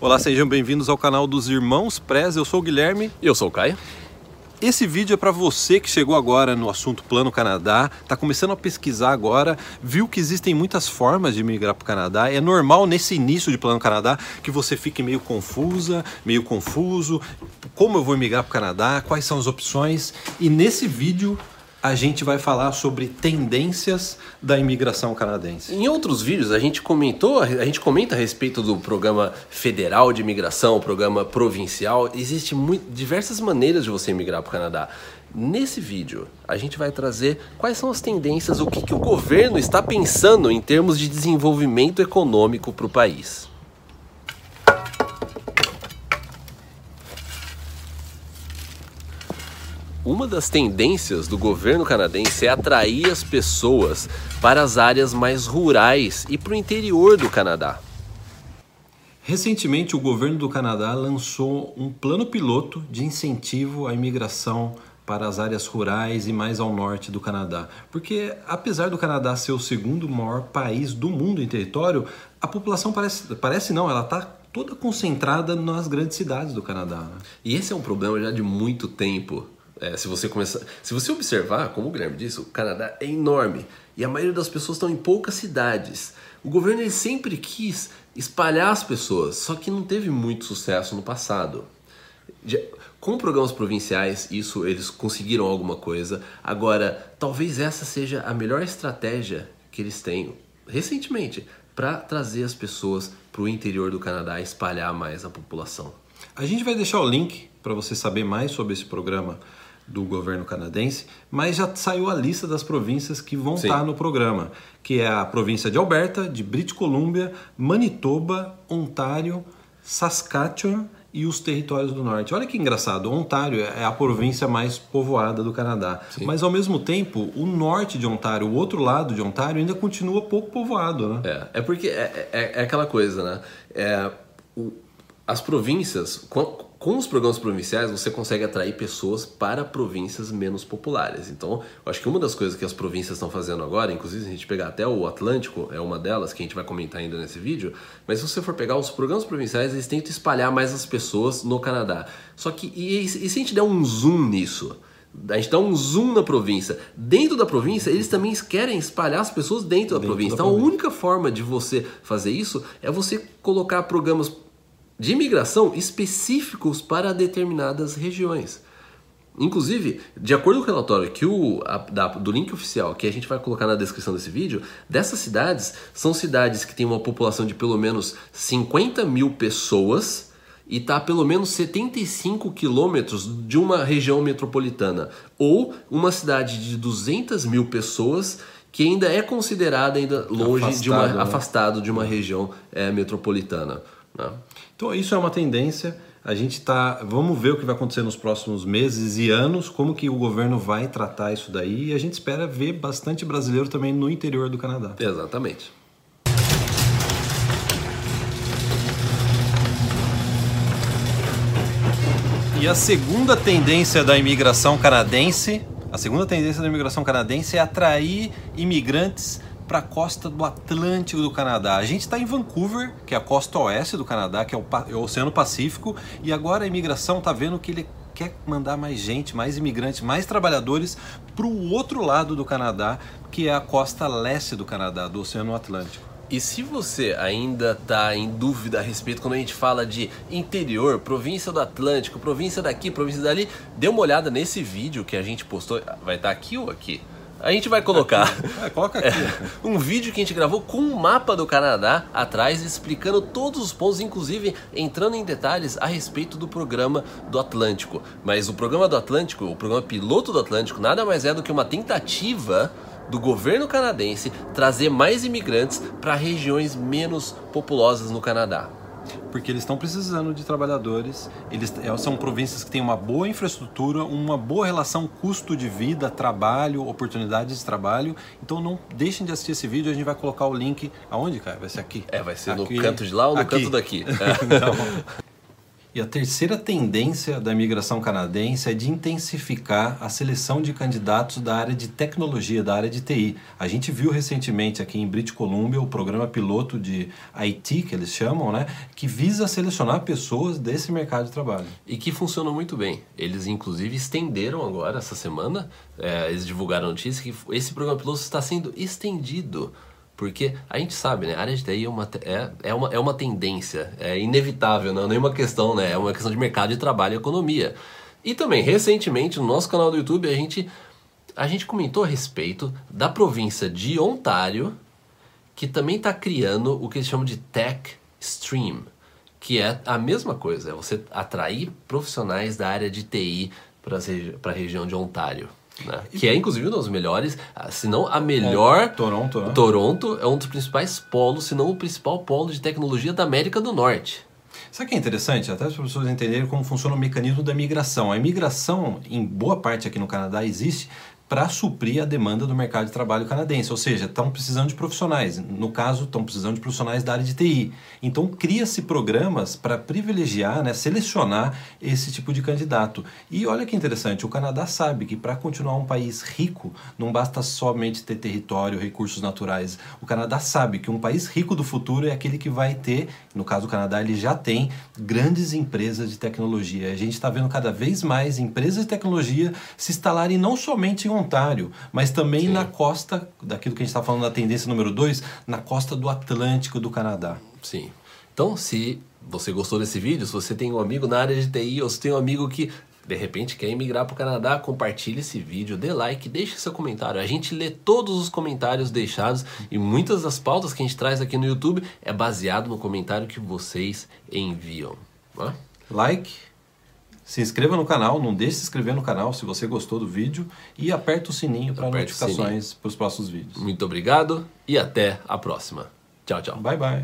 Olá, sejam bem-vindos ao canal dos Irmãos Prez. Eu sou o Guilherme. E eu sou o Caio. Esse vídeo é para você que chegou agora no assunto Plano Canadá, está começando a pesquisar agora, viu que existem muitas formas de migrar para o Canadá. É normal nesse início de Plano Canadá que você fique meio confusa, meio confuso. Como eu vou migrar para o Canadá? Quais são as opções? E nesse vídeo a gente vai falar sobre tendências da imigração canadense. Em outros vídeos a gente comentou, a gente comenta a respeito do programa federal de imigração, programa provincial. Existem diversas maneiras de você emigrar para o Canadá. Nesse vídeo, a gente vai trazer quais são as tendências, o que, que o governo está pensando em termos de desenvolvimento econômico para o país. Uma das tendências do governo canadense é atrair as pessoas para as áreas mais rurais e para o interior do Canadá. Recentemente, o governo do Canadá lançou um plano piloto de incentivo à imigração para as áreas rurais e mais ao norte do Canadá. Porque, apesar do Canadá ser o segundo maior país do mundo em território, a população parece, parece não, ela está toda concentrada nas grandes cidades do Canadá. Né? E esse é um problema já de muito tempo. É, se você começar, se você observar, como o Guilherme disse, o Canadá é enorme e a maioria das pessoas estão em poucas cidades. O governo ele sempre quis espalhar as pessoas, só que não teve muito sucesso no passado. Com programas provinciais, isso eles conseguiram alguma coisa. Agora, talvez essa seja a melhor estratégia que eles têm recentemente para trazer as pessoas para o interior do Canadá e espalhar mais a população. A gente vai deixar o link para você saber mais sobre esse programa do governo canadense, mas já saiu a lista das províncias que vão Sim. estar no programa, que é a província de Alberta, de British Columbia, Manitoba, Ontário, Saskatchewan e os territórios do norte. Olha que engraçado, Ontário é a província mais povoada do Canadá, Sim. mas ao mesmo tempo o norte de Ontário, o outro lado de Ontário ainda continua pouco povoado, né? É, é porque é, é, é aquela coisa, né? É, o, as províncias, com os programas provinciais, você consegue atrair pessoas para províncias menos populares. Então, eu acho que uma das coisas que as províncias estão fazendo agora, inclusive se a gente pegar até o Atlântico, é uma delas que a gente vai comentar ainda nesse vídeo, mas se você for pegar os programas provinciais, eles tentam espalhar mais as pessoas no Canadá. Só que, e, e se a gente der um zoom nisso? A gente dá um zoom na província. Dentro da província, eles também querem espalhar as pessoas dentro da dentro província. Da então, província. a única forma de você fazer isso é você colocar programas de imigração específicos para determinadas regiões. Inclusive, de acordo com o relatório que o, a, da, do link oficial que a gente vai colocar na descrição desse vídeo, dessas cidades são cidades que têm uma população de pelo menos 50 mil pessoas e está a pelo menos 75 quilômetros de uma região metropolitana, ou uma cidade de 200 mil pessoas que ainda é considerada ainda longe afastado, de uma né? afastado de uma região é, metropolitana. Né? Então isso é uma tendência. A gente tá, vamos ver o que vai acontecer nos próximos meses e anos, como que o governo vai tratar isso daí. E a gente espera ver bastante brasileiro também no interior do Canadá. Exatamente. E a segunda tendência da imigração canadense, a segunda tendência da imigração canadense é atrair imigrantes para a costa do Atlântico do Canadá. A gente está em Vancouver, que é a costa oeste do Canadá, que é o, é o Oceano Pacífico, e agora a imigração está vendo que ele quer mandar mais gente, mais imigrantes, mais trabalhadores para o outro lado do Canadá, que é a costa leste do Canadá, do Oceano Atlântico. E se você ainda está em dúvida a respeito quando a gente fala de interior, província do Atlântico, província daqui, província dali, dê uma olhada nesse vídeo que a gente postou. Vai estar tá aqui ou aqui? A gente vai colocar é, coloca aqui. É, um vídeo que a gente gravou com um mapa do Canadá atrás, explicando todos os pontos, inclusive entrando em detalhes a respeito do programa do Atlântico. Mas o programa do Atlântico, o programa piloto do Atlântico, nada mais é do que uma tentativa do governo canadense trazer mais imigrantes para regiões menos populosas no Canadá porque eles estão precisando de trabalhadores. Eles é, são províncias que têm uma boa infraestrutura, uma boa relação custo de vida, trabalho, oportunidades de trabalho. Então não deixem de assistir esse vídeo. A gente vai colocar o link aonde, cara? Vai ser aqui? É, vai ser aqui. no canto de lá ou no aqui. canto daqui? É. E a terceira tendência da imigração canadense é de intensificar a seleção de candidatos da área de tecnologia, da área de TI. A gente viu recentemente aqui em British Columbia o programa piloto de IT, que eles chamam, né, que visa selecionar pessoas desse mercado de trabalho. E que funciona muito bem. Eles, inclusive, estenderam agora, essa semana, é, eles divulgaram a notícia que esse programa piloto está sendo estendido porque a gente sabe, né? A área de TI é uma, é, é uma, é uma tendência, é inevitável, não é nenhuma questão, né? É uma questão de mercado de trabalho e economia. E também, recentemente, no nosso canal do YouTube, a gente, a gente comentou a respeito da província de Ontário, que também está criando o que eles chamam de Tech Stream, que é a mesma coisa, é você atrair profissionais da área de TI para a região de Ontário. Né? Que é inclusive um dos melhores, ah, se não a melhor. É, Toronto, né? Toronto é um dos principais polos, se não o principal polo de tecnologia da América do Norte. Sabe o que é interessante? Até as pessoas entenderem como funciona o mecanismo da migração. A imigração, em boa parte aqui no Canadá, existe para suprir a demanda do mercado de trabalho canadense, ou seja, estão precisando de profissionais. No caso, estão precisando de profissionais da área de TI. Então, cria-se programas para privilegiar, né, selecionar esse tipo de candidato. E olha que interessante, o Canadá sabe que para continuar um país rico, não basta somente ter território, recursos naturais. O Canadá sabe que um país rico do futuro é aquele que vai ter, no caso do Canadá, ele já tem grandes empresas de tecnologia. A gente está vendo cada vez mais empresas de tecnologia se instalarem não somente em Ontário, mas também Sim. na costa, daquilo que a gente está falando da tendência número 2, na costa do Atlântico do Canadá. Sim. Então, se você gostou desse vídeo, se você tem um amigo na área de TI ou se tem um amigo que de repente quer emigrar para o Canadá, compartilhe esse vídeo, dê like, deixe seu comentário. A gente lê todos os comentários deixados e muitas das pautas que a gente traz aqui no YouTube é baseado no comentário que vocês enviam. Like, se inscreva no canal, não deixe de se inscrever no canal se você gostou do vídeo e aperta o sininho para notificações para os próximos vídeos. Muito obrigado e até a próxima. Tchau, tchau. Bye, bye.